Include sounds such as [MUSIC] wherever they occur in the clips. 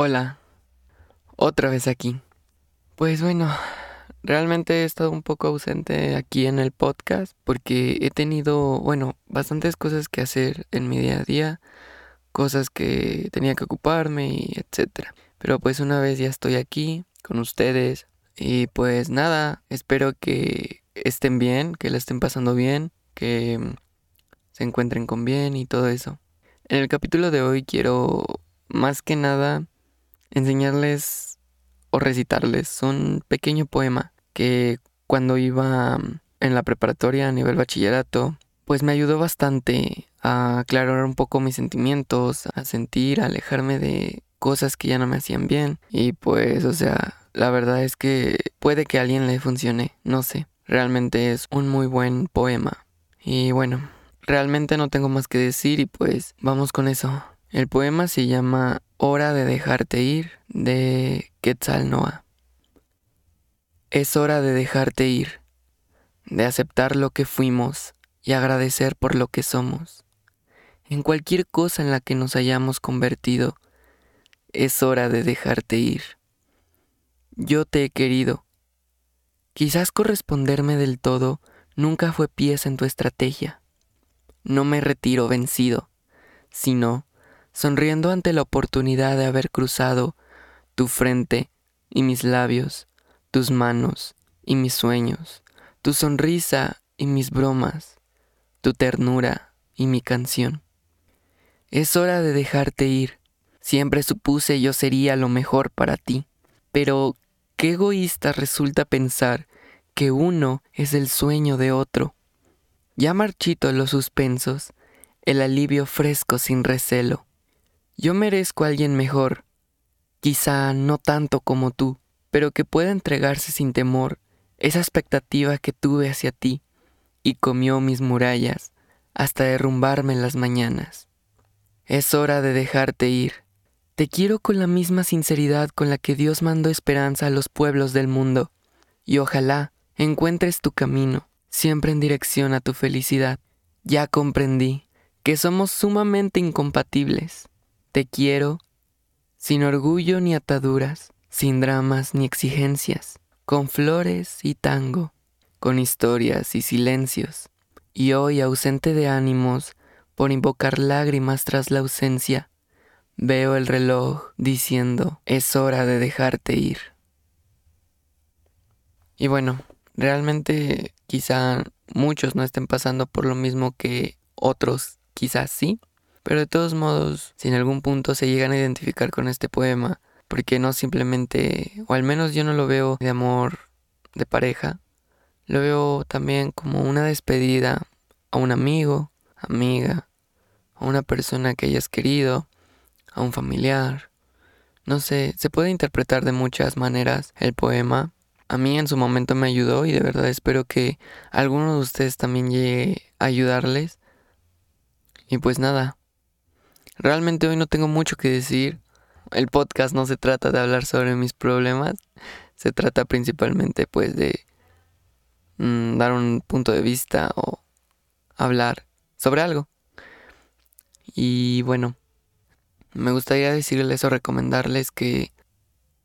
Hola, otra vez aquí. Pues bueno, realmente he estado un poco ausente aquí en el podcast porque he tenido, bueno, bastantes cosas que hacer en mi día a día, cosas que tenía que ocuparme y etcétera. Pero pues una vez ya estoy aquí con ustedes y pues nada, espero que estén bien, que la estén pasando bien, que se encuentren con bien y todo eso. En el capítulo de hoy quiero más que nada enseñarles o recitarles un pequeño poema que cuando iba en la preparatoria a nivel bachillerato, pues me ayudó bastante a aclarar un poco mis sentimientos, a sentir, a alejarme de cosas que ya no me hacían bien. Y pues, o sea, la verdad es que puede que a alguien le funcione, no sé. Realmente es un muy buen poema. Y bueno, realmente no tengo más que decir y pues vamos con eso. El poema se llama Hora de dejarte ir de Quetzal Noah. Es hora de dejarte ir, de aceptar lo que fuimos y agradecer por lo que somos. En cualquier cosa en la que nos hayamos convertido, es hora de dejarte ir. Yo te he querido. Quizás corresponderme del todo nunca fue pieza en tu estrategia. No me retiro vencido, sino sonriendo ante la oportunidad de haber cruzado tu frente y mis labios, tus manos y mis sueños, tu sonrisa y mis bromas, tu ternura y mi canción. Es hora de dejarte ir. Siempre supuse yo sería lo mejor para ti, pero qué egoísta resulta pensar que uno es el sueño de otro. Ya marchito los suspensos, el alivio fresco sin recelo. Yo merezco a alguien mejor, quizá no tanto como tú, pero que pueda entregarse sin temor esa expectativa que tuve hacia ti y comió mis murallas hasta derrumbarme en las mañanas. Es hora de dejarte ir. Te quiero con la misma sinceridad con la que Dios mandó esperanza a los pueblos del mundo, y ojalá encuentres tu camino, siempre en dirección a tu felicidad. Ya comprendí que somos sumamente incompatibles te quiero sin orgullo ni ataduras, sin dramas ni exigencias, con flores y tango, con historias y silencios, y hoy ausente de ánimos por invocar lágrimas tras la ausencia, veo el reloj diciendo es hora de dejarte ir. Y bueno, realmente quizá muchos no estén pasando por lo mismo que otros, quizás sí, pero de todos modos, si en algún punto se llegan a identificar con este poema, porque no simplemente, o al menos yo no lo veo de amor de pareja, lo veo también como una despedida a un amigo, amiga, a una persona que hayas querido, a un familiar. No sé, se puede interpretar de muchas maneras el poema. A mí en su momento me ayudó y de verdad espero que alguno de ustedes también llegue a ayudarles. Y pues nada, Realmente hoy no tengo mucho que decir. El podcast no se trata de hablar sobre mis problemas. Se trata principalmente pues de mm, dar un punto de vista o hablar sobre algo. Y bueno, me gustaría decirles o recomendarles que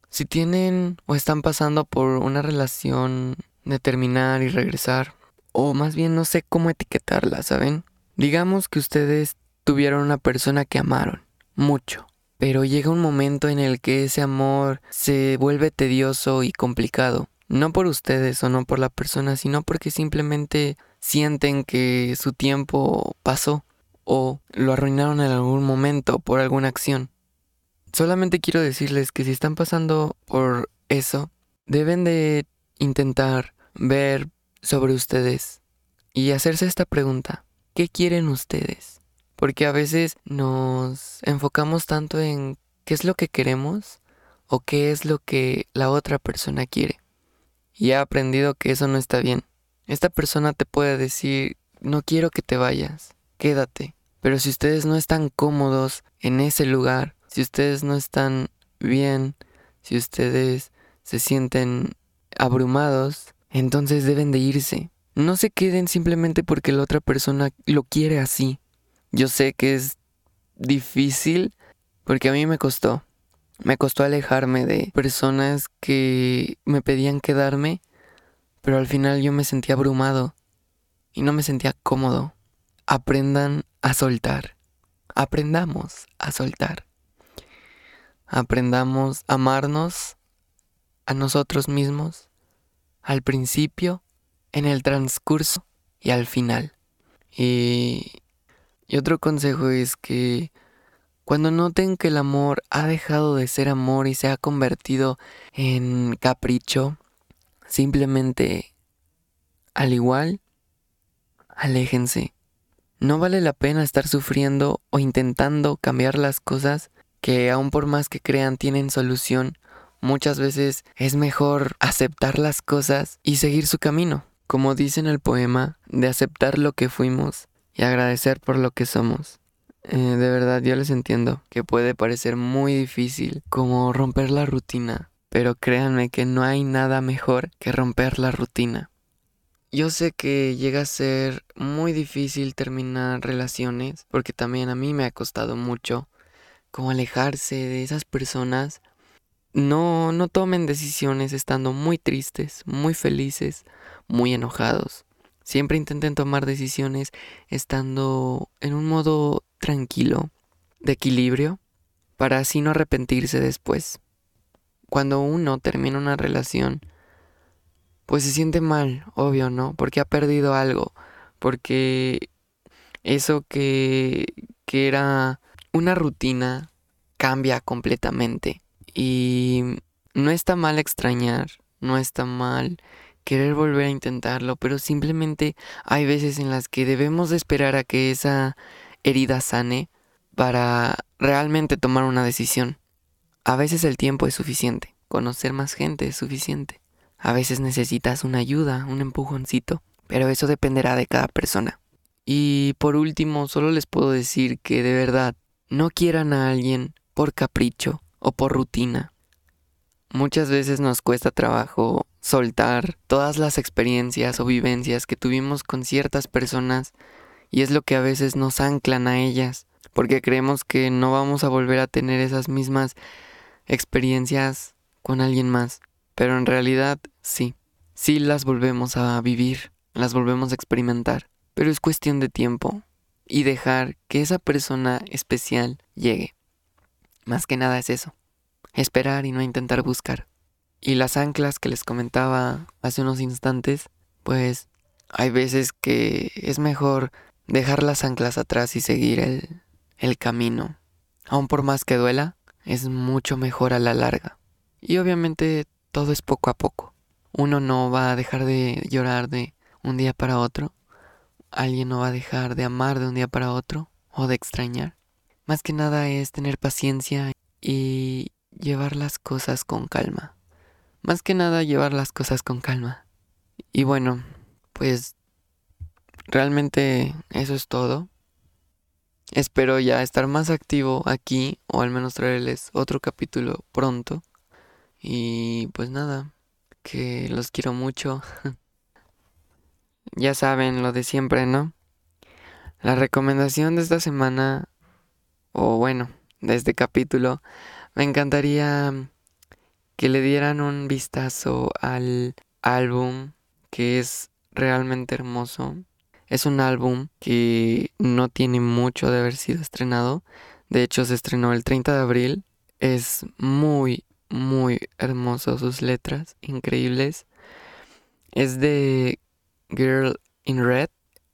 si tienen o están pasando por una relación de terminar y regresar, o más bien no sé cómo etiquetarla, ¿saben? Digamos que ustedes tuvieron una persona que amaron mucho. Pero llega un momento en el que ese amor se vuelve tedioso y complicado. No por ustedes o no por la persona, sino porque simplemente sienten que su tiempo pasó o lo arruinaron en algún momento por alguna acción. Solamente quiero decirles que si están pasando por eso, deben de intentar ver sobre ustedes y hacerse esta pregunta. ¿Qué quieren ustedes? Porque a veces nos enfocamos tanto en qué es lo que queremos o qué es lo que la otra persona quiere. Y he aprendido que eso no está bien. Esta persona te puede decir, no quiero que te vayas, quédate. Pero si ustedes no están cómodos en ese lugar, si ustedes no están bien, si ustedes se sienten abrumados, entonces deben de irse. No se queden simplemente porque la otra persona lo quiere así. Yo sé que es difícil porque a mí me costó. Me costó alejarme de personas que me pedían quedarme, pero al final yo me sentía abrumado y no me sentía cómodo. Aprendan a soltar. Aprendamos a soltar. Aprendamos a amarnos a nosotros mismos al principio, en el transcurso y al final. Y, y otro consejo es que cuando noten que el amor ha dejado de ser amor y se ha convertido en capricho, simplemente, al igual, aléjense. No vale la pena estar sufriendo o intentando cambiar las cosas que aun por más que crean tienen solución. Muchas veces es mejor aceptar las cosas y seguir su camino, como dice en el poema, de aceptar lo que fuimos y agradecer por lo que somos. Eh, de verdad, yo les entiendo que puede parecer muy difícil como romper la rutina, pero créanme que no hay nada mejor que romper la rutina. Yo sé que llega a ser muy difícil terminar relaciones, porque también a mí me ha costado mucho como alejarse de esas personas. No, no tomen decisiones estando muy tristes, muy felices, muy enojados. Siempre intenten tomar decisiones estando en un modo tranquilo, de equilibrio, para así no arrepentirse después. Cuando uno termina una relación, pues se siente mal, obvio, ¿no? Porque ha perdido algo, porque eso que, que era una rutina cambia completamente. Y no está mal extrañar, no está mal querer volver a intentarlo, pero simplemente hay veces en las que debemos de esperar a que esa herida sane para realmente tomar una decisión. A veces el tiempo es suficiente, conocer más gente es suficiente. A veces necesitas una ayuda, un empujoncito, pero eso dependerá de cada persona. Y por último, solo les puedo decir que de verdad, no quieran a alguien por capricho o por rutina. Muchas veces nos cuesta trabajo soltar todas las experiencias o vivencias que tuvimos con ciertas personas y es lo que a veces nos anclan a ellas, porque creemos que no vamos a volver a tener esas mismas experiencias con alguien más, pero en realidad sí, sí las volvemos a vivir, las volvemos a experimentar, pero es cuestión de tiempo y dejar que esa persona especial llegue. Más que nada es eso esperar y no intentar buscar. Y las anclas que les comentaba hace unos instantes, pues hay veces que es mejor dejar las anclas atrás y seguir el, el camino. Aun por más que duela, es mucho mejor a la larga. Y obviamente todo es poco a poco. Uno no va a dejar de llorar de un día para otro. Alguien no va a dejar de amar de un día para otro o de extrañar. Más que nada es tener paciencia y llevar las cosas con calma. Más que nada llevar las cosas con calma. Y bueno, pues realmente eso es todo. Espero ya estar más activo aquí o al menos traerles otro capítulo pronto. Y pues nada, que los quiero mucho. [LAUGHS] ya saben lo de siempre, ¿no? La recomendación de esta semana, o bueno, de este capítulo, me encantaría que le dieran un vistazo al álbum que es realmente hermoso. Es un álbum que no tiene mucho de haber sido estrenado. De hecho, se estrenó el 30 de abril. Es muy, muy hermoso sus letras, increíbles. Es de Girl in Red.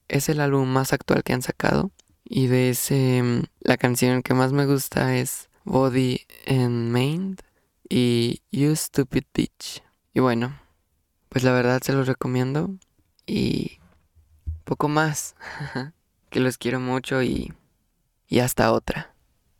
Es el álbum más actual que han sacado. Y de ese, la canción que más me gusta es Body and Mind y You Stupid Bitch. Y bueno, pues la verdad se los recomiendo y poco más. [LAUGHS] que los quiero mucho y, y hasta otra.